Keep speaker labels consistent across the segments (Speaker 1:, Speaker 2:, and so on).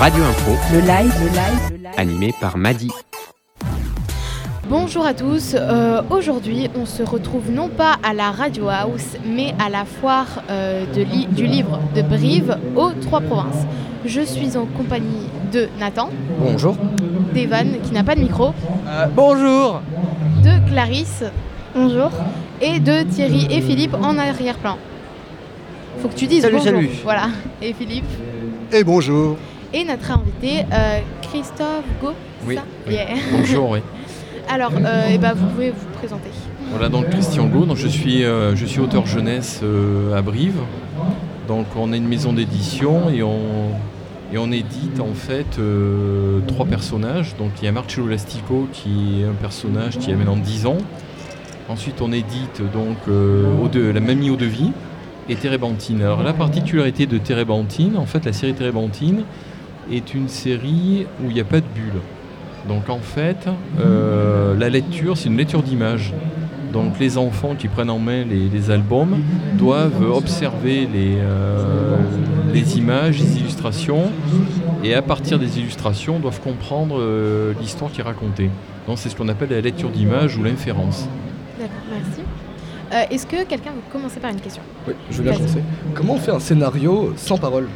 Speaker 1: Radio Info,
Speaker 2: Le live, le live, le live.
Speaker 1: animé par Madi.
Speaker 3: Bonjour à tous, Euh, aujourd'hui on se retrouve non pas à la Radio House mais à la foire euh, de li- du livre de Brive aux Trois Provinces. Je suis en compagnie de Nathan,
Speaker 4: Bonjour.
Speaker 3: d'Evan qui n'a pas de micro,
Speaker 4: bonjour.
Speaker 3: de Clarisse, bonjour, et de Thierry et Philippe en arrière-plan. Faut que tu dises
Speaker 4: Salut,
Speaker 3: bonjour.
Speaker 4: salut.
Speaker 3: Voilà, et Philippe.
Speaker 5: Et bonjour.
Speaker 3: Et notre invité euh, Christophe Go,
Speaker 6: Oui,
Speaker 3: ça
Speaker 6: oui.
Speaker 3: Yeah.
Speaker 6: Bonjour, oui.
Speaker 3: Alors, euh, eh ben, vous pouvez vous présenter.
Speaker 6: Voilà donc Christian Gau, donc je suis, euh, je suis auteur jeunesse à Brive. Donc on est une maison d'édition et on, et on édite en fait trois personnages. Donc il y a Marcello Lastico qui est un personnage qui a maintenant 10 ans. Ensuite on édite donc la mamie eau de vie et Térébenthine. Alors la particularité de Térébenthine, en fait la série Térébenthine est une série où il n'y a pas de bulles. Donc en fait, euh, la lecture, c'est une lecture d'images. Donc les enfants qui prennent en main les, les albums doivent observer les, euh, les images, les illustrations, et à partir des illustrations, doivent comprendre euh, l'histoire qui est racontée. Donc c'est ce qu'on appelle la lecture d'images ou l'inférence.
Speaker 3: D'accord, merci. Euh, Est-ce que quelqu'un veut commencer par une question?
Speaker 4: Oui, je veux bien
Speaker 3: Vas-y.
Speaker 4: commencer. Comment on fait un scénario sans parole?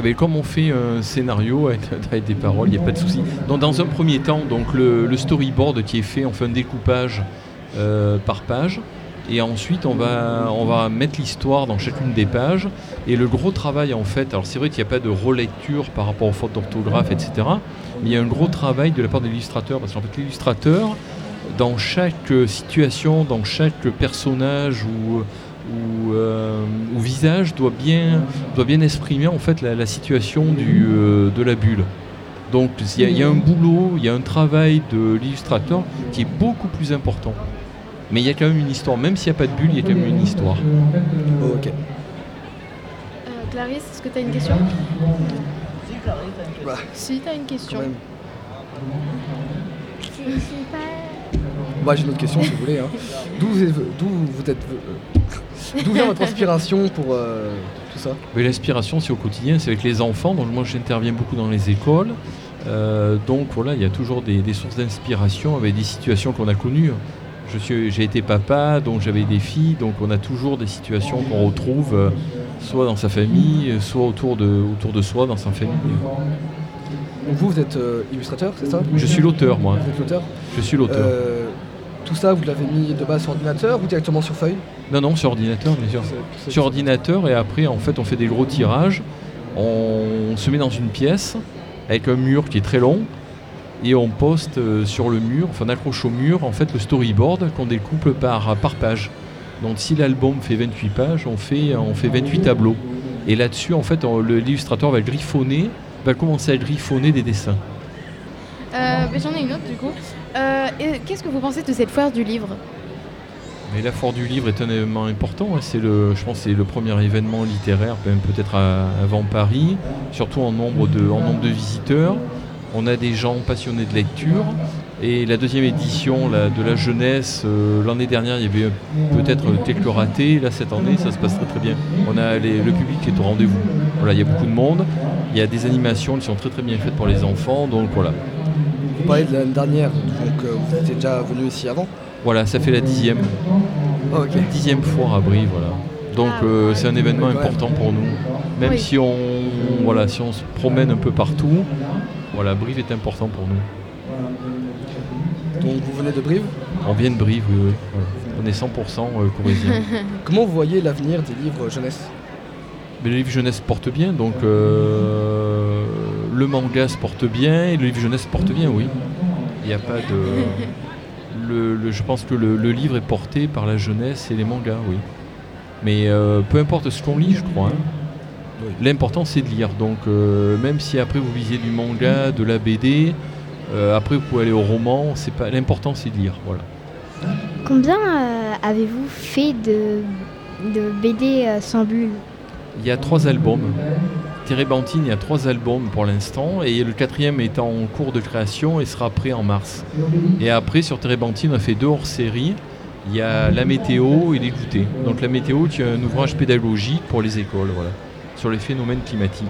Speaker 6: Ah ben, comme on fait un scénario avec, des paroles, il n'y a pas de souci. Dans un premier temps, donc, le, storyboard qui est fait, on fait un découpage euh, par page. Et ensuite, on va, on va mettre l'histoire dans chacune des pages. Et le gros travail, en fait, alors c'est vrai qu'il n'y a pas de relecture par rapport aux fautes d'orthographe, etc. Mais il y a un gros travail de la part de l'illustrateur. Parce qu'en fait, l'illustrateur, dans chaque situation, dans chaque personnage ou, ou, euh, ou visage, doit bien, doit bien exprimer en fait la, la situation du, euh, de la bulle. Donc il y, a- il y a un boulot, il y a un travail de l'illustrateur qui est beaucoup plus important. Mais il y a quand même une histoire, même s'il n'y a pas de bulle, il y a quand même une histoire.
Speaker 4: Oh, Ok.
Speaker 3: Euh, Clarisse, est-ce que tu as une question?
Speaker 4: Bah,
Speaker 3: Si, tu as une question.
Speaker 4: quand même. Bah, j'ai une autre question si vous voulez. hein. D'où vous êtes, d'où vous êtes, euh, d'où vient votre inspiration pour euh, tout ça?
Speaker 6: Mais l'inspiration, c'est au quotidien, c'est avec les enfants. Donc moi, j'interviens beaucoup dans les écoles. Euh, donc voilà, il y a toujours des, des sources d'inspiration avec des situations qu'on a connues. Je suis, j'ai été papa, donc j'avais des filles, donc on a toujours des situations qu'on retrouve, euh, soit dans sa famille, soit autour de, autour de soi, dans sa famille.
Speaker 4: Donc vous, vous êtes euh, illustrateur, c'est ça?
Speaker 6: Je suis l'auteur, moi.
Speaker 4: Vous êtes l'auteur?
Speaker 6: Je suis l'auteur.
Speaker 4: Euh, Tout ça, vous l'avez mis de base sur ordinateur ou directement sur feuille
Speaker 6: Non, non, sur ordinateur, bien sûr. Sur ordinateur, et après, en fait, on fait des gros tirages. On se met dans une pièce avec un mur qui est très long et on poste euh, sur le mur, enfin, on accroche au mur, en fait, le storyboard qu'on découpe par, par page. Donc, si l'album fait 28 pages, on fait, on fait 28 tableaux. Et là-dessus, en fait, l'illustrateur va griffonner, va commencer à griffonner des dessins.
Speaker 3: Euh, J'en ai une autre du coup. Euh, Qu'est-ce que vous pensez de cette foire du livre
Speaker 6: Mais la Foire du Livre est un événement important. hein. C'est le, je pense, c'est le premier événement littéraire, peut-être avant Paris, surtout en nombre de, en nombre de visiteurs. On a des gens passionnés de lecture. Et la deuxième édition de la jeunesse, euh, l'année dernière, il y avait peut-être quelques ratés. Là, cette année, ça se passe très très bien. On a le public est au rendez-vous. Il y a beaucoup de monde. Il y a des animations qui sont très très bien faites pour les enfants. Donc voilà.
Speaker 4: Vous parlez de l'année dernière, donc euh, vous étiez déjà venu ici avant
Speaker 6: Voilà, ça fait la dixième.
Speaker 4: Oh,
Speaker 6: dixième foire à Brie, voilà. Donc
Speaker 3: Ah,
Speaker 6: euh, c'est un événement important pour nous. Même
Speaker 3: Oui.
Speaker 6: si on voilà, si on se promène un peu partout, voilà, Brive est important pour nous.
Speaker 4: Donc vous venez de Brive?
Speaker 6: On vient de Brive, oui, oui. On est 100% euh, corréziens.
Speaker 4: Comment vous voyez l'avenir des livres jeunesse?
Speaker 6: Mais le livre jeunesse se porte bien, donc euh, le manga se porte bien et le livre jeunesse se porte bien, oui. Il n'y a pas de. Le, le- je pense que le, le livre est porté par la jeunesse et les mangas, oui. Mais euh, peu importe ce qu'on lit, je crois. hein. L'important c'est de lire. Donc euh, même si après vous lisez du manga, de la BD, euh, après vous pouvez aller au roman, c'est pas l'important c'est de lire. Voilà.
Speaker 7: Combien euh, avez-vous fait de, de BD euh, sans bulles
Speaker 6: Il y a trois albums. Térébenthine, il y a trois albums pour l'instant, et le quatrième est en cours de création et sera prêt en mars. Et après, sur Térébenthine, on a fait deux hors-série. Il y a la météo et les goûters. Donc la météo, qui est un ouvrage pédagogique pour les écoles, voilà, sur les phénomènes climatiques.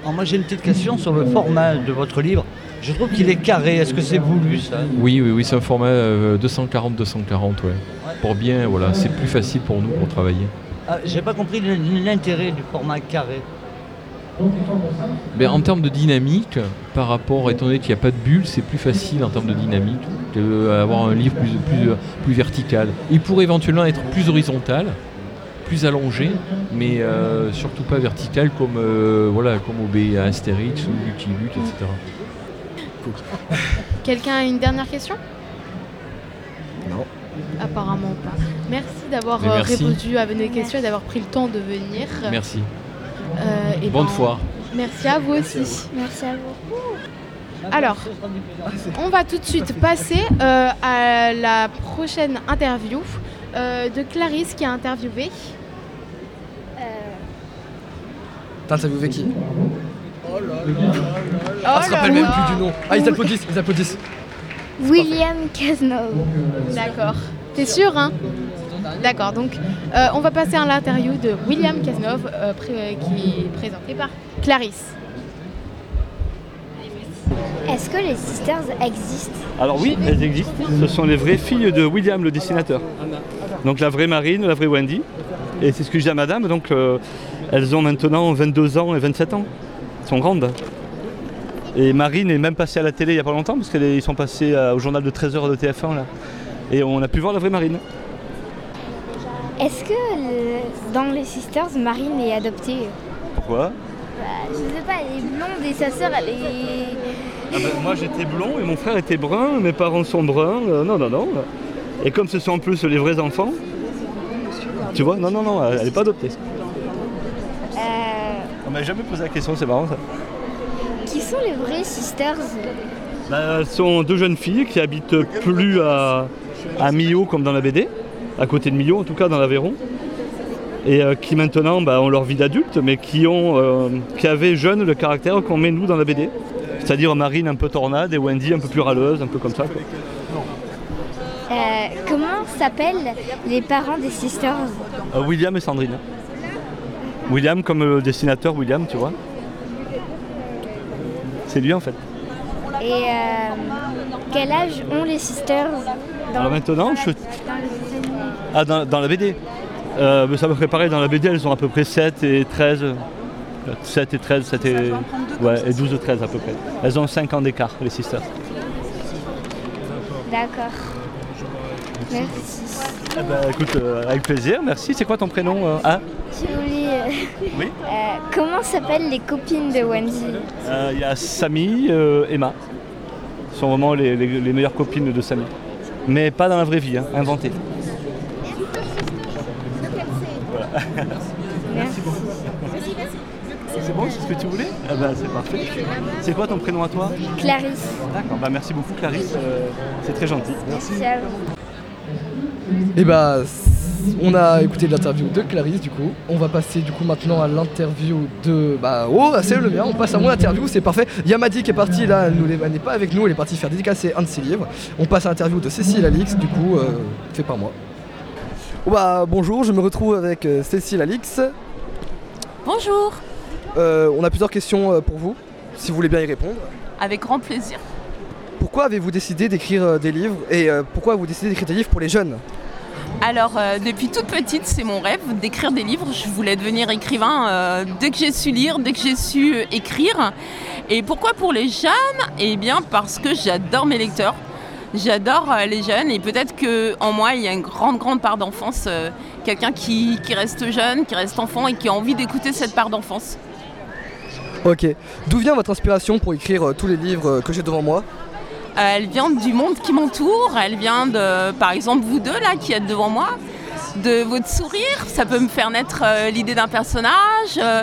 Speaker 1: Alors moi j'ai une petite question sur le format de votre livre. Je trouve qu'il est carré. Est-ce que c'est voulu ça?
Speaker 6: Oui, oui, oui, c'est un format euh, 240-240, ouais. Pour bien, voilà, c'est plus facile pour nous pour travailler.
Speaker 1: Ah, J'ai pas compris l'intérêt du format carré.
Speaker 6: Mais en termes de dynamique, par rapport, étant donné qu'il n'y a pas de bulle, c'est plus facile en termes de dynamique d'avoir un livre plus, plus, plus vertical. Il pourrait éventuellement être plus horizontal, plus allongé, mais euh, surtout pas vertical comme, euh, voilà, comme OB Astérix ou Lucky Luke, etc.
Speaker 3: Quelqu'un a une dernière question?
Speaker 4: Non.
Speaker 3: Apparemment pas. Merci d'avoir euh, répondu à mes questions et d'avoir pris le temps de venir.
Speaker 6: Merci.
Speaker 3: Euh, et
Speaker 6: Bonne
Speaker 3: ben,
Speaker 6: foire.
Speaker 3: Merci à vous aussi.
Speaker 7: Merci à vous.
Speaker 3: Alors, on va tout de suite passer euh, à la prochaine interview euh, de Clarisse qui a interviewé.
Speaker 7: Euh,
Speaker 4: T'as interviewé qui?
Speaker 3: Oh
Speaker 4: Ah, se
Speaker 3: là
Speaker 4: rappelle même
Speaker 3: là.
Speaker 4: plus du nom. Ah, ils applaudissent, ils applaudissent.
Speaker 7: William Cazenove.
Speaker 3: D'accord. T'es sûr, hein? D'accord, donc euh, on va passer à l'interview de William Cazenove euh, pré- qui est présenté par Clarisse.
Speaker 7: Est-ce que les Sisters existent?
Speaker 5: Alors oui, elles existent. Ce sont les vraies filles de William, le dessinateur. Donc la vraie Marine, la vraie Wendy. Et c'est ce que je dis à madame, donc euh, elles ont maintenant 22 ans et 27 ans. Elles sont grandes. Et Marine est même passée à la télé il n'y a pas longtemps, parce qu'ils sont passés euh, au journal de 13h de TF1 là. Et on a pu voir la vraie Marine.
Speaker 7: Est-ce que le- dans les Sisters, Marine est adoptée
Speaker 5: Pourquoi?
Speaker 7: Bah, Je sais pas, elle est blonde et sa sœur, elle est...
Speaker 5: Ah ben, Moi j'étais blond et mon frère était brun, mes parents sont bruns. euh, non, non, non. Et comme ce sont en plus les vrais enfants, tu vois, non, non, non, elle n'est pas adoptée.
Speaker 7: Euh,
Speaker 5: On m'a jamais posé la question, c'est marrant ça.
Speaker 7: Sont les vraies Sisters
Speaker 5: Bah, ce sont deux jeunes filles qui habitent plus à, à Millau comme dans la BD, à côté de Millau en tout cas dans l'Aveyron, et euh, qui maintenant bah, ont leur vie d'adulte, mais qui, ont, euh, qui avaient jeunes le caractère qu'on met nous dans la BD. C'est-à-dire Marine un peu tornade et Wendy un peu plus râleuse, un peu comme ça. quoi.
Speaker 7: Euh, Comment s'appellent les parents des Sisters?
Speaker 5: William et Sandrine. William comme le dessinateur William, tu vois. C'est lui en fait.
Speaker 7: Et euh, quel âge ont les Sisters dans,
Speaker 5: Alors maintenant, je...
Speaker 7: dans
Speaker 5: Ah, dans, dans la BD euh, mais Ça me ferait pareil, dans la BD, elles ont à peu près 7 et 13. euh, 7 et 13, 7 et, ouais, et 12 et 13 à peu près. Elles ont 5 ans d'écart, les sisters.
Speaker 7: D'accord. Merci.
Speaker 5: Eh ben, écoute, euh, avec plaisir, merci. C'est quoi ton prénom euh, Ah, Oui.
Speaker 7: euh, comment s'appellent les copines de Wendy?
Speaker 5: Euh, Il y a Samy, euh, Emma. Ce sont vraiment les, les- les meilleures copines de Samy. Mais pas dans la vraie vie, hein, inventées.
Speaker 7: Merci.
Speaker 5: C'est bon, c'est ce que tu voulais? Ah ben, c'est parfait. C'est quoi ton prénom à toi?
Speaker 7: Clarisse.
Speaker 5: D'accord, bah, merci beaucoup Clarisse, euh, c'est très gentil.
Speaker 7: Merci à vous.
Speaker 4: Et bah, on a écouté l'interview de Clarisse du coup. On va passer du coup maintenant à l'interview de. Bah, oh, c'est le mien. On passe à mon interview, c'est parfait. Yamadi qui est partie là, elle nous- elle n'est pas avec nous, elle est partie faire dédicacer un de ses livres. On passe à l'interview de Cécile Alix, du coup, euh, fait par moi. Oh, bah, bonjour, je me retrouve avec euh, Cécile Alix.
Speaker 8: Bonjour,
Speaker 4: Euh, on a plusieurs questions euh, pour vous, si vous voulez bien y répondre.
Speaker 8: avec grand plaisir.
Speaker 4: Pourquoi avez-vous décidé d'écrire euh, des livres et euh, pourquoi avez-vous décidé d'écrire des livres pour les jeunes?
Speaker 8: Alors, euh, depuis toute petite, c'est mon rêve d'écrire des livres. Je voulais devenir écrivain euh, dès que j'ai su lire, dès que j'ai su euh, écrire. Et pourquoi pour les jeunes? Eh bien, parce que j'adore mes lecteurs. J'adore les jeunes et peut-être qu'en moi, il y a une grande, grande part d'enfance. Quelqu'un qui, qui reste jeune, qui reste enfant et qui a envie d'écouter cette part d'enfance.
Speaker 4: Ok. D'où vient votre inspiration pour écrire tous les livres que j'ai devant moi?
Speaker 8: Elle vient du monde qui m'entoure, elle vient de, par exemple, vous deux là qui êtes devant moi, de votre sourire, ça peut me faire naître euh, l'idée d'un personnage, euh,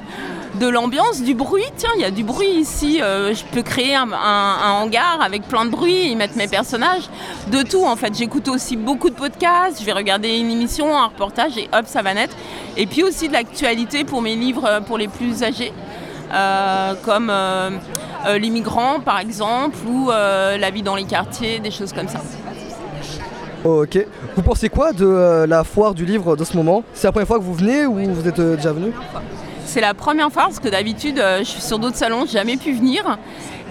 Speaker 8: de l'ambiance, du bruit, tiens, il y a du bruit ici, euh, je peux créer un, hangar avec plein de bruit, y mettre mes personnages, de tout en fait. J'écoute aussi beaucoup de podcasts, je vais regarder une émission, un reportage et hop, ça va naître. Et puis aussi de l'actualité pour mes livres pour les plus âgés. Euh, comme euh, euh, les migrants par exemple, ou la vie dans les quartiers, des choses comme ça.
Speaker 4: Ok. Vous pensez quoi de euh, la foire du livre de ce moment? C'est la première fois que vous venez ou vous êtes euh, déjà venu?
Speaker 8: C'est la première fois parce que d'habitude, euh, je suis sur d'autres salons, j'ai jamais pu venir.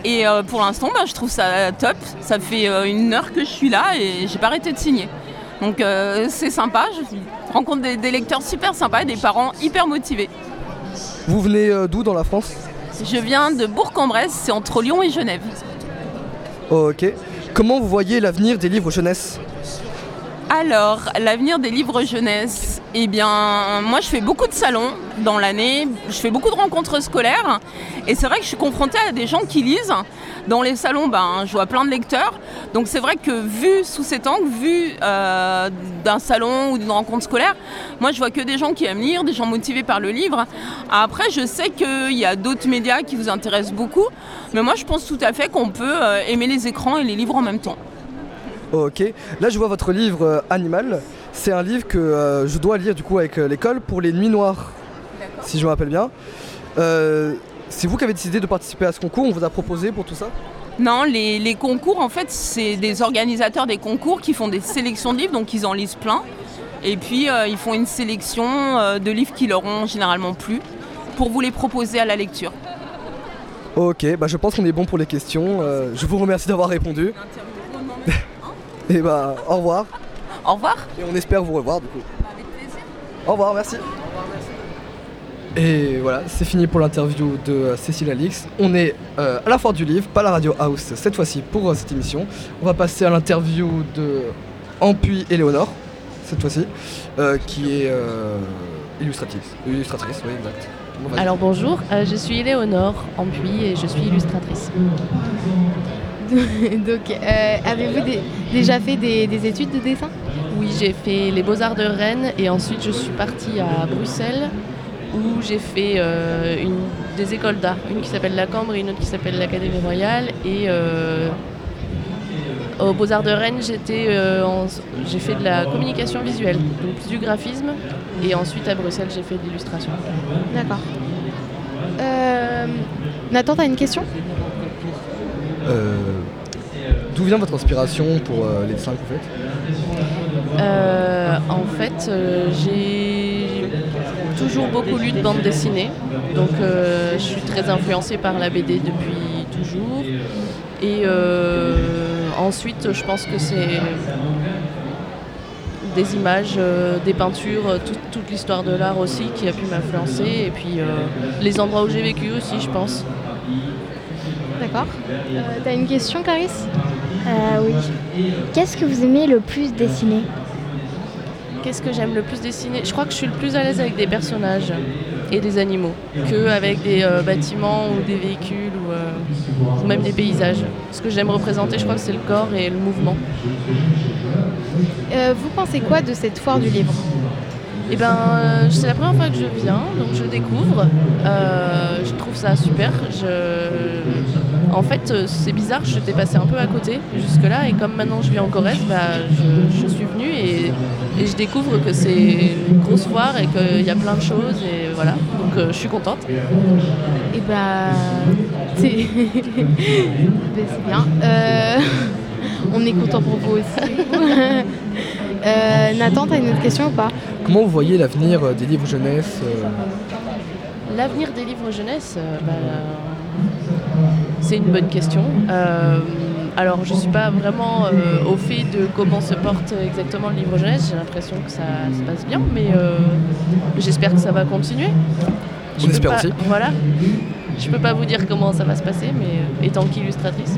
Speaker 8: Et pour l'instant, bah, je trouve ça top. Ça fait une heure que je suis là et j'ai pas arrêté de signer. Donc c'est sympa. Je rencontre des, des lecteurs super sympas et des parents hyper motivés.
Speaker 4: Vous venez euh, d'où dans la France?
Speaker 8: Je viens de Bourg-en-Bresse, c'est entre Lyon et Genève.
Speaker 4: Ok. Comment vous voyez l'avenir des livres jeunesse?
Speaker 8: Alors, l'avenir des livres jeunesse, eh bien, moi je fais beaucoup de salons dans l'année, je fais beaucoup de rencontres scolaires, et c'est vrai que je suis confrontée à des gens qui lisent. Dans les salons, ben, je vois plein de lecteurs, donc c'est vrai que vu sous cet angle, vu euh, d'un salon ou d'une rencontre scolaire, moi je vois que des gens qui aiment lire, des gens motivés par le livre. Après, je sais qu'il y a d'autres médias qui vous intéressent beaucoup, mais moi je pense tout à fait qu'on peut euh, aimer les écrans et les livres en même temps.
Speaker 4: Ok. Là, je vois votre livre euh, Animal. C'est un livre que euh, je dois lire du coup avec l'école pour les Nuits Noires, si je me rappelle bien. C'est vous qui avez décidé de participer à ce concours. On vous a proposé pour tout ça
Speaker 8: Non, les, les concours, en fait, c'est des organisateurs des concours qui font des sélections de livres, donc ils en lisent plein. Et puis, euh, ils font une sélection euh, de livres qui leur ont généralement plu pour vous les proposer à la lecture.
Speaker 4: Ok. Bah, je pense qu'on est bon pour les questions. Euh, je vous remercie d'avoir répondu. Et bah, au revoir.
Speaker 8: Au revoir.
Speaker 4: Et on espère vous revoir du coup. Au revoir, merci. Et voilà, c'est fini pour l'interview de euh, Cécile Alix. On est euh, à la Foire du Livre, pas la Radio House cette fois-ci pour euh, cette émission. On va passer à l'interview de Ampuy Éléonore, cette fois-ci, euh, qui est euh, illustratrice. Illustratrice, oui, exact. Bon.
Speaker 9: Alors bonjour, euh, je suis Éléonore Ampuy et je suis illustratrice.
Speaker 3: Donc, euh, avez-vous dé- déjà fait des, des études de dessin?
Speaker 9: Oui, j'ai fait les Beaux-Arts de Rennes et ensuite je suis partie à Bruxelles où j'ai fait euh, une, des écoles d'art, une qui s'appelle la Cambre et une autre qui s'appelle l'Académie Royale. Et euh, aux Beaux-Arts de Rennes, j'étais, euh, en- j'ai fait de la communication visuelle, donc plus du graphisme. Et ensuite à Bruxelles, j'ai fait de l'illustration.
Speaker 3: D'accord. Euh, Nathan, t'as une question?
Speaker 4: Euh, D'où vient votre inspiration pour euh, les dessins que vous faites?
Speaker 9: Euh, en fait, euh, j'ai toujours beaucoup lu de bande dessinée, donc euh, je suis très influencée par la BD depuis toujours. Et euh, ensuite, je pense que c'est des images, euh, des peintures, toute, l'histoire de l'art aussi qui a pu m'influencer, et puis les endroits où j'ai vécu aussi, je pense.
Speaker 3: D'accord. T'as une question, Clarisse?
Speaker 7: Oui. Qu'est-ce que vous aimez le plus dessiner?
Speaker 9: Qu'est-ce que j'aime le plus dessiner Je crois que je suis le plus à l'aise avec des personnages et des animaux que avec des euh, bâtiments ou des véhicules ou, euh, ou même des paysages. Ce que j'aime représenter, je crois que c'est le corps et le mouvement.
Speaker 3: Euh, Vous pensez quoi de cette foire du livre?
Speaker 9: Et ben, c'est la première fois que je viens, donc je découvre. Je trouve ça super. Je... En fait, c'est bizarre, je t'ai passé un peu à côté jusque-là, et comme maintenant je vis en Corrèze, bah, je, je suis venue et, et je découvre que c'est une grosse foire et qu'il y a plein de choses, et voilà. Donc euh, je suis contente.
Speaker 3: Eh bah, c'est Ben, c'est bien. Euh, on est content pour vous aussi. Euh, Nathan, t'as une autre question ou pas?
Speaker 4: Comment vous voyez l'avenir euh, des livres jeunesse euh,
Speaker 9: L'avenir des livres jeunesse, euh, bah, c'est une bonne question. Alors, je ne suis pas vraiment euh, au fait de comment se porte exactement le livre jeunesse. J'ai l'impression que ça se passe bien, mais euh, j'espère que ça va continuer. Je
Speaker 4: On
Speaker 9: peux
Speaker 4: espère
Speaker 9: pas-
Speaker 4: aussi.
Speaker 9: Voilà. Je peux pas vous dire comment ça va se passer, mais euh, étant qu'illustratrice.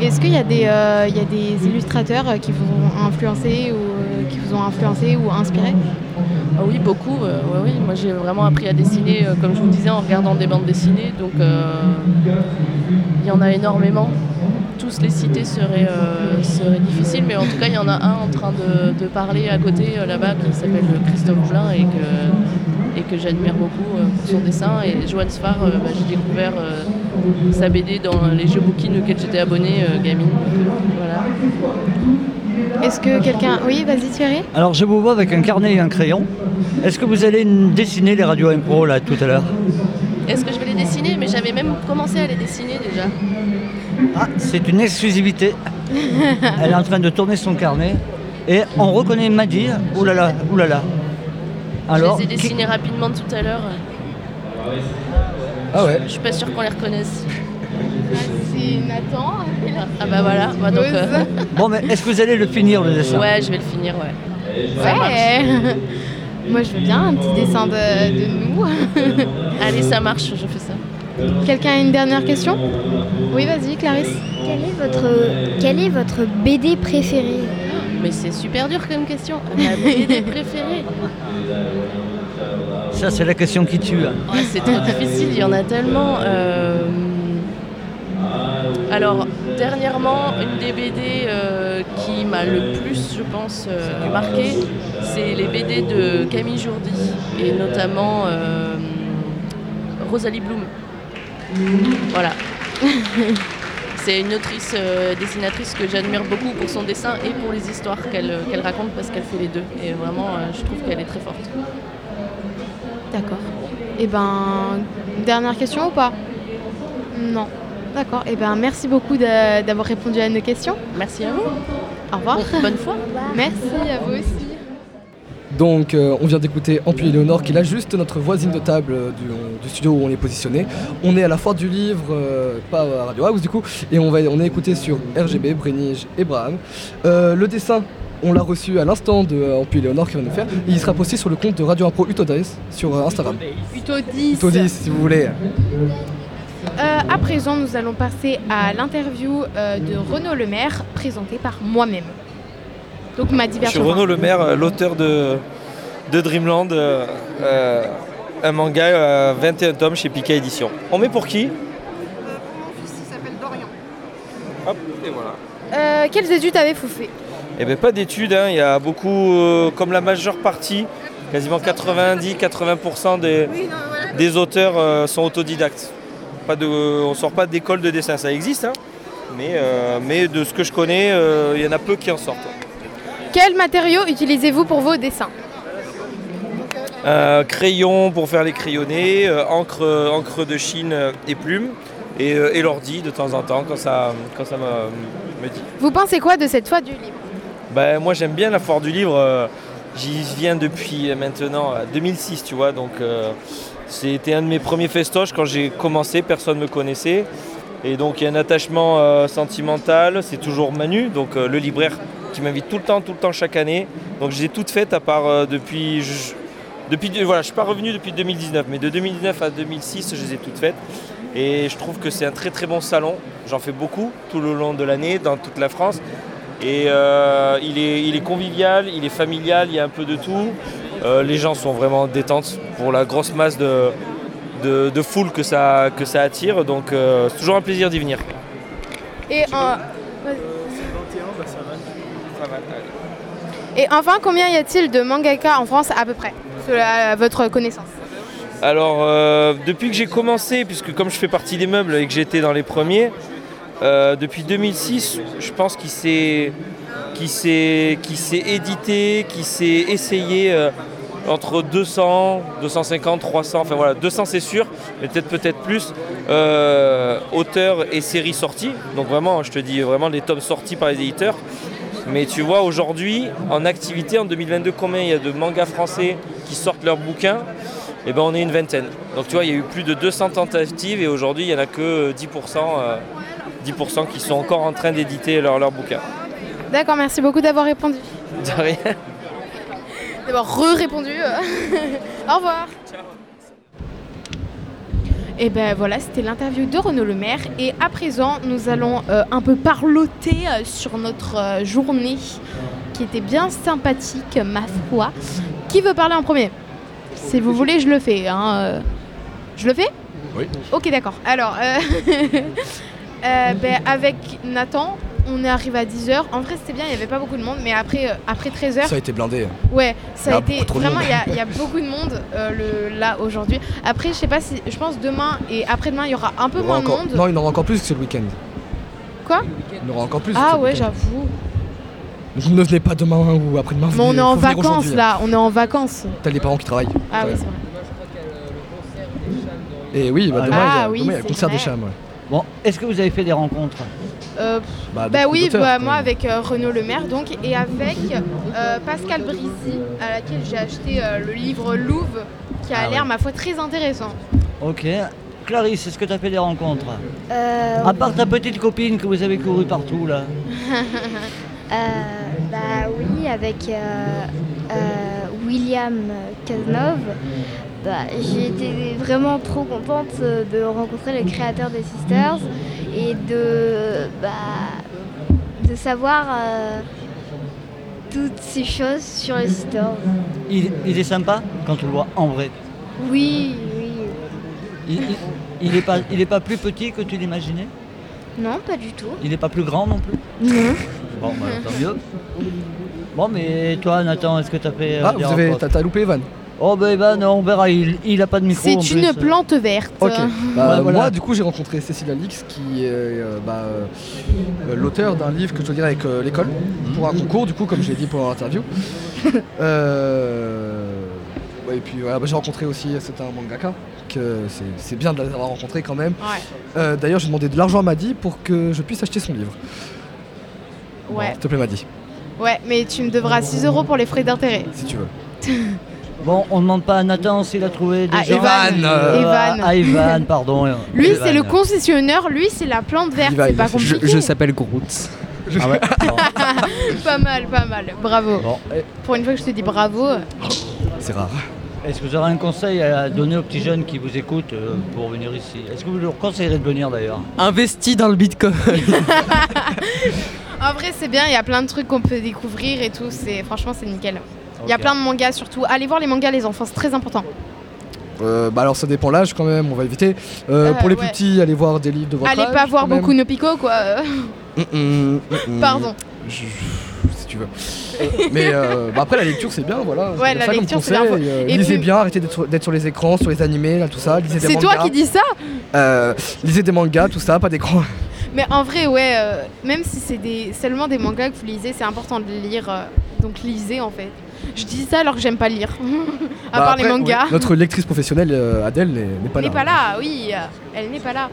Speaker 3: Est-ce qu'il y, a des, euh, il y a des illustrateurs qui vous ont influencé ou euh, qui vous ont influencé ou inspiré?
Speaker 9: Ah oui, beaucoup. euh, ouais, oui. Moi, j'ai vraiment appris à dessiner, euh, comme je vous disais, en regardant des bandes dessinées. Donc, euh, il y en a énormément. Tous les citer serait, euh, serait difficile, mais en tout cas, il y en a un en train de, de parler à côté euh, là-bas qui s'appelle Christophe Moulin et que, et que j'admire beaucoup euh, pour son dessin. Et Joanne Sfar, euh, bah, j'ai découvert euh, sa BD dans les jeux booking auxquels j'étais abonnée, euh, gamine. Voilà.
Speaker 3: Est-ce que quelqu'un. Oui, vas-y Thierry
Speaker 1: Alors je vous vois avec un carnet et un crayon. Est-ce que vous allez dessiner les radios impro là tout à l'heure?
Speaker 9: Est-ce que je vais les dessiner? Mais j'avais même commencé à les dessiner déjà.
Speaker 1: Ah, c'est une exclusivité. Elle est en train de tourner son carnet et on reconnaît Maddy. Oulala, oulala. Alors,
Speaker 9: je les ai dessinés rapidement tout à l'heure.
Speaker 4: Ah ouais
Speaker 9: Je suis pas sûre qu'on les reconnaisse.
Speaker 3: C'est Nathan.
Speaker 9: Ah bah voilà, moi donc. Euh,
Speaker 1: Bon, mais est-ce que vous allez le finir le dessin
Speaker 9: ouais, je vais le finir, ouais.
Speaker 3: Ouais. Moi, je veux bien un petit dessin de, de nous.
Speaker 9: Allez, ça marche, je fais ça.
Speaker 3: Quelqu'un a une dernière question? Oui, vas-y, Clarisse.
Speaker 7: Quel est votre, quel est votre BD préféré?
Speaker 9: Mais c'est super dur comme question. Ma BD préférée
Speaker 1: Ça, c'est la question qui tue. hein.
Speaker 9: Ouais, C'est trop difficile, il y en a tellement. euh, Alors, dernièrement, une des BD euh, qui m'a le plus, je pense, euh, marqué, c'est les BD de Camille Jourdi, et notamment euh, Rosalie Bloom. Voilà. C'est une autrice, euh, dessinatrice que j'admire beaucoup pour son dessin et pour les histoires qu'elle qu'elle raconte parce qu'elle fait les deux. Et vraiment, euh, je trouve qu'elle est très forte.
Speaker 3: D'accord. Et ben, dernière question ou pas? Non. D'accord. Et ben, merci beaucoup d'avoir répondu à nos questions.
Speaker 9: Merci à vous.
Speaker 3: Au revoir.
Speaker 9: Bon- bonne fois.
Speaker 3: Merci à vous aussi.
Speaker 4: Donc euh, on vient d'écouter Ampuy Léonore qui est là juste notre voisine de table euh, du, du studio où on est positionné. On est à la foire du livre, euh, pas à Radio House du coup, et on, va, on est écouté sur RGB, Brénige et Braham. Le dessin, on l'a reçu à l'instant de Ampuy Léonore qui va nous faire. Et il sera posté sur le compte de Radio Impro Utodis sur Instagram.
Speaker 3: Plutôt 10.
Speaker 4: Utodis si vous voulez.
Speaker 3: À présent, nous allons passer à l'interview de Renaud Lemaire, présentée par moi-même. Donc ma
Speaker 10: Je suis. Renaud Lemaire, euh, l'auteur de, de Dreamland, euh, euh, un manga euh, 21 tomes chez Pika Édition. On met pour qui Hop, et voilà.
Speaker 3: Euh, quelles études avez-vous fait
Speaker 10: Eh bien, pas d'études, hein. il y a beaucoup, euh, comme la majeure partie, quasiment 90-80% des, des auteurs euh, sont autodidactes. Pas de, on sort pas d'école de dessin, ça existe, hein. mais, euh, mais de ce que je connais, euh, il y en a peu qui en sortent.
Speaker 3: Quels matériaux utilisez-vous pour vos dessins
Speaker 10: Euh, crayon pour faire les crayonnés, euh, encre, encre de Chine et plumes, et, euh, et l'ordi de temps en temps quand ça, quand ça me, me dit.
Speaker 3: Vous pensez quoi de cette fois du livre
Speaker 10: Ben, moi j'aime bien la foire du livre, j'y viens depuis maintenant euh, 2006, tu vois, donc euh, c'était un de mes premiers festoches quand j'ai commencé, personne ne me connaissait. Et donc il y a un attachement euh, sentimental, c'est toujours Manu, donc euh, le libraire qui m'invite tout le temps, tout le temps chaque année. Donc je les ai toutes faites à part euh, depuis... je- depuis voilà, je ne suis pas revenu depuis 2019, mais de 2019 à 2006, je les ai toutes faites. Et je trouve que c'est un très très bon salon. J'en fais beaucoup tout le long de l'année dans toute la France. Et euh, il, est, il est convivial, il est familial, il y a un peu de tout. Euh, les gens sont vraiment détentes pour la grosse masse de, de, de foule que ça, que ça attire. Donc euh, c'est toujours un plaisir d'y venir.
Speaker 3: Et, en- Et enfin, combien y a-t-il de mangaka en France à peu près Selon à votre connaissance?
Speaker 10: Alors, euh, depuis que j'ai commencé, puisque comme je fais partie des meubles et que j'étais dans les premiers, euh, depuis 2006, je pense qu'il s'est, qu'il s'est, qu'il s'est édité, qu'il s'est essayé euh, entre 200, 250, 300, enfin voilà, 200 c'est sûr, mais peut-être peut-être plus, euh, auteurs et séries sorties. Donc vraiment, je te dis vraiment les tomes sortis par les éditeurs. Mais tu vois, aujourd'hui, en activité, en 2022, combien il y a de mangas français qui sortent leurs bouquins? Eh ben, on est une vingtaine. Donc tu vois, il y a eu plus de 200 tentatives et aujourd'hui, il n'y en a que 10%, euh, 10% qui sont encore en train d'éditer leurs bouquins.
Speaker 3: D'accord, merci beaucoup d'avoir répondu.
Speaker 10: De rien.
Speaker 3: D'avoir re-répondu. euh. Au revoir. Et ben voilà, c'était l'interview de Renaud Le Maire. Et à présent, nous allons euh, un peu parloter euh, sur notre euh, journée qui était bien sympathique, ma foi. Qui veut parler en premier? Si vous voulez, je le fais. hein. Je le fais?
Speaker 6: Oui.
Speaker 3: Ok, d'accord. Alors, ben, avec Nathan, on est arrivé à 10h. En vrai, c'était bien, il n'y avait pas beaucoup de monde. Mais après, euh, après 13h,
Speaker 4: Ça a été blindé.
Speaker 3: Ouais, ça a
Speaker 4: a
Speaker 3: été vraiment il y a- il y, a beaucoup de monde euh, le, là aujourd'hui. Après, je sais pas si je pense demain et après-demain il y aura un peu moins de monde.
Speaker 4: Non, il y en aura encore plus que ce week-end.
Speaker 3: Quoi?
Speaker 4: Il y en aura encore plus.
Speaker 3: Ah ouais, j'avoue.
Speaker 4: Donc ne venez pas demain ou après-demain.
Speaker 3: Mais on est en vacances là, on est en vacances.
Speaker 4: T'as les parents qui travaillent.
Speaker 3: Ah oui, c'est vrai.
Speaker 4: Et oui, bah, demain,
Speaker 3: Ah
Speaker 4: il y a,
Speaker 3: oui,
Speaker 4: demain, il y a le concert des chams. ouais.
Speaker 1: Bon, est-ce que vous avez fait des rencontres?
Speaker 3: Euh,
Speaker 4: Bah,
Speaker 3: bah oui, bah, moi avec euh, Renaud Lemaire donc et avec euh, Pascal Brissi à laquelle j'ai acheté euh, le livre Louvre qui a
Speaker 1: Ah
Speaker 3: l'air
Speaker 1: ouais.
Speaker 3: ma foi très intéressant.
Speaker 1: Ok. Clarisse, est-ce que tu as fait des rencontres?
Speaker 7: Euh,
Speaker 1: À part ta petite copine que vous avez couru partout là.
Speaker 7: euh, bah oui, avec euh, euh, William Cazenove. Bah, j'ai été vraiment trop contente euh, de rencontrer le créateur des Sisters et de, bah, de savoir euh, toutes ces choses sur les Sisters.
Speaker 1: Il, il est sympa quand tu le vois en vrai.
Speaker 7: Oui, oui.
Speaker 1: Il, il- il est pas, il est pas plus petit que tu l'imaginais?
Speaker 7: Non, pas du tout.
Speaker 1: Il est pas plus grand non plus?
Speaker 7: Non.
Speaker 1: Bon, bah, tant mieux. Bon, mais toi, Nathan, est-ce que tu as fait. euh,
Speaker 4: Ah, vous avez, t'as t'as loupé Evan.
Speaker 1: Oh, ben Evan, on verra, il, il a pas de micro.
Speaker 3: C'est une
Speaker 1: plus.
Speaker 3: plante verte.
Speaker 4: Ok. Bah,
Speaker 1: Ouais, voilà.
Speaker 4: Moi, du coup, j'ai rencontré Cécile Alix, qui est euh, bah, euh, euh, l'auteur d'un livre que je dois lire avec euh, l'école pour un concours, du coup, comme je l'ai dit pendant l'interview. Euh, ouais, et puis voilà, bah, j'ai rencontré aussi, c'est un mangaka, que c'est- bien de l'avoir rencontré quand même.
Speaker 3: Ouais.
Speaker 4: Euh, D'ailleurs, j'ai demandé de l'argent à Maddy pour que je puisse acheter son livre.
Speaker 3: Ouais.
Speaker 4: S'il te plaît, Maddy,
Speaker 3: Ouais, mais tu me devras 6 euros pour les frais d'intérêt.
Speaker 4: si tu veux.
Speaker 1: Bon, on demande pas à Nathan s'il a trouvé des
Speaker 3: Ah,
Speaker 1: gens.
Speaker 3: Evan,
Speaker 1: Euh,
Speaker 3: Evan.
Speaker 1: Ah, Evan, pardon.
Speaker 3: Lui, c'est le concessionnaire, lui, c'est la plante verte, c'est pas compliqué.
Speaker 11: Je, je s'appelle Groot.
Speaker 1: Ah ouais
Speaker 3: pas mal, pas mal, bravo.
Speaker 1: Bon,
Speaker 3: Pour une fois que je te dis bravo,
Speaker 4: C'est rare.
Speaker 1: Est-ce que vous aurez un conseil à donner aux petits jeunes qui vous écoutent euh, pour venir ici? Est-ce que vous leur conseillerez de venir d'ailleurs?
Speaker 11: Investi dans le bitcoin.
Speaker 3: en vrai, c'est bien, il y a plein de trucs qu'on peut découvrir et tout, c'est franchement, c'est nickel. Il y a plein de mangas surtout. Allez voir les mangas, les enfants, c'est très important.
Speaker 4: Euh, bah alors ça dépend l'âge quand même, on va éviter. Euh,
Speaker 3: Euh,
Speaker 4: pour les
Speaker 3: ouais.
Speaker 4: plus petits, allez voir des livres de votre
Speaker 3: Allez
Speaker 4: âge,
Speaker 3: pas voir beaucoup no Pico, quoi.
Speaker 4: Mm, mm, mm.
Speaker 3: Pardon.
Speaker 4: Je- si tu veux. Mais euh, bah après la lecture c'est bien, voilà.
Speaker 3: Ouais, la
Speaker 4: ça
Speaker 3: lecture, c'est bien. Et
Speaker 4: lisez
Speaker 3: puis-
Speaker 4: bien, arrêtez d'être sur, les écrans, sur les animés, là, tout ça. Lisez des
Speaker 3: C'est toi qui dis ça
Speaker 4: lisez des mangas, tout ça, pas d'écran.
Speaker 3: Mais en vrai, ouais, même si c'est des, seulement des mangas que vous lisez, c'est important de les lire. donc lisez en fait. Je dis ça alors que j'aime pas lire. à
Speaker 4: Bah,
Speaker 3: part
Speaker 4: après,
Speaker 3: les mangas.
Speaker 4: oui, notre lectrice professionnelle euh, Adèle n'est pas
Speaker 3: Elle
Speaker 4: là.
Speaker 3: n'est pas là, oui, euh, elle n'est pas là.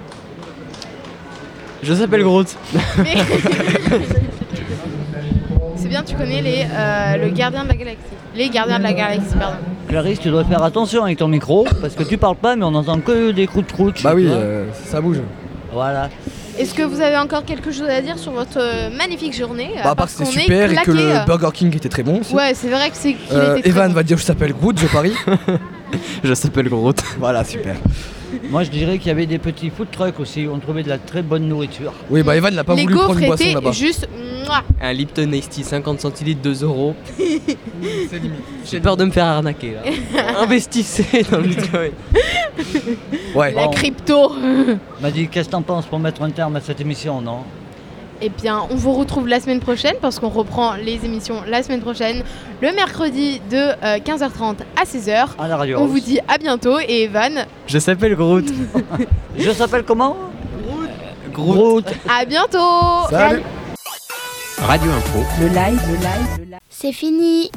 Speaker 11: Je s'appelle Groot.
Speaker 3: Mais- c'est bien, tu connais les, euh, le gardien de la galaxie. Les gardiens de la galaxie, pardon.
Speaker 1: Clarisse, tu dois faire attention avec ton micro parce que tu parles pas, mais on entend que des coups de croûte.
Speaker 4: Bah oui, euh, ça bouge.
Speaker 1: Voilà.
Speaker 3: Est-ce que vous avez encore quelque chose à dire sur votre euh, magnifique journée
Speaker 4: Bah, à part
Speaker 3: parce
Speaker 4: que c'était super et que le
Speaker 3: euh.
Speaker 4: Burger King était très bon aussi.
Speaker 3: Ouais, c'est vrai que c'est qu'il
Speaker 4: Euh,
Speaker 3: était très
Speaker 4: Evan
Speaker 3: bon.
Speaker 4: va dire je s'appelle Groot, je parie.
Speaker 11: Je s'appelle Groot.
Speaker 4: voilà, super.
Speaker 1: Moi, je dirais qu'il y avait des petits food trucks aussi. On trouvait de la très bonne nourriture.
Speaker 4: Oui, bah Evan n'a pas
Speaker 3: Les
Speaker 4: voulu prendre une boisson là-bas.
Speaker 3: juste.
Speaker 11: Un Lipton Ice Tea 50 centilitres 2 euros.
Speaker 4: C'est limite.
Speaker 11: J'ai peur de me faire arnaquer là. Investissez dans le bitcoin.
Speaker 4: Ouais.
Speaker 3: La
Speaker 1: Bon.
Speaker 3: crypto.
Speaker 1: m'a dit qu'est-ce que t'en penses pour mettre un terme à cette émission, non?
Speaker 3: Eh bien, on vous retrouve la semaine prochaine parce qu'on reprend les émissions la semaine prochaine, le mercredi de euh, 15h30 à 16h.
Speaker 1: À la radio.
Speaker 3: On vous dit à bientôt et Evan,
Speaker 11: Je s'appelle Groot.
Speaker 1: Je s'appelle comment?
Speaker 11: Groot.
Speaker 1: Groot.
Speaker 3: à bientôt
Speaker 4: Salut.
Speaker 11: Radio Impro.
Speaker 2: Le live, le live, le live.
Speaker 7: C'est fini.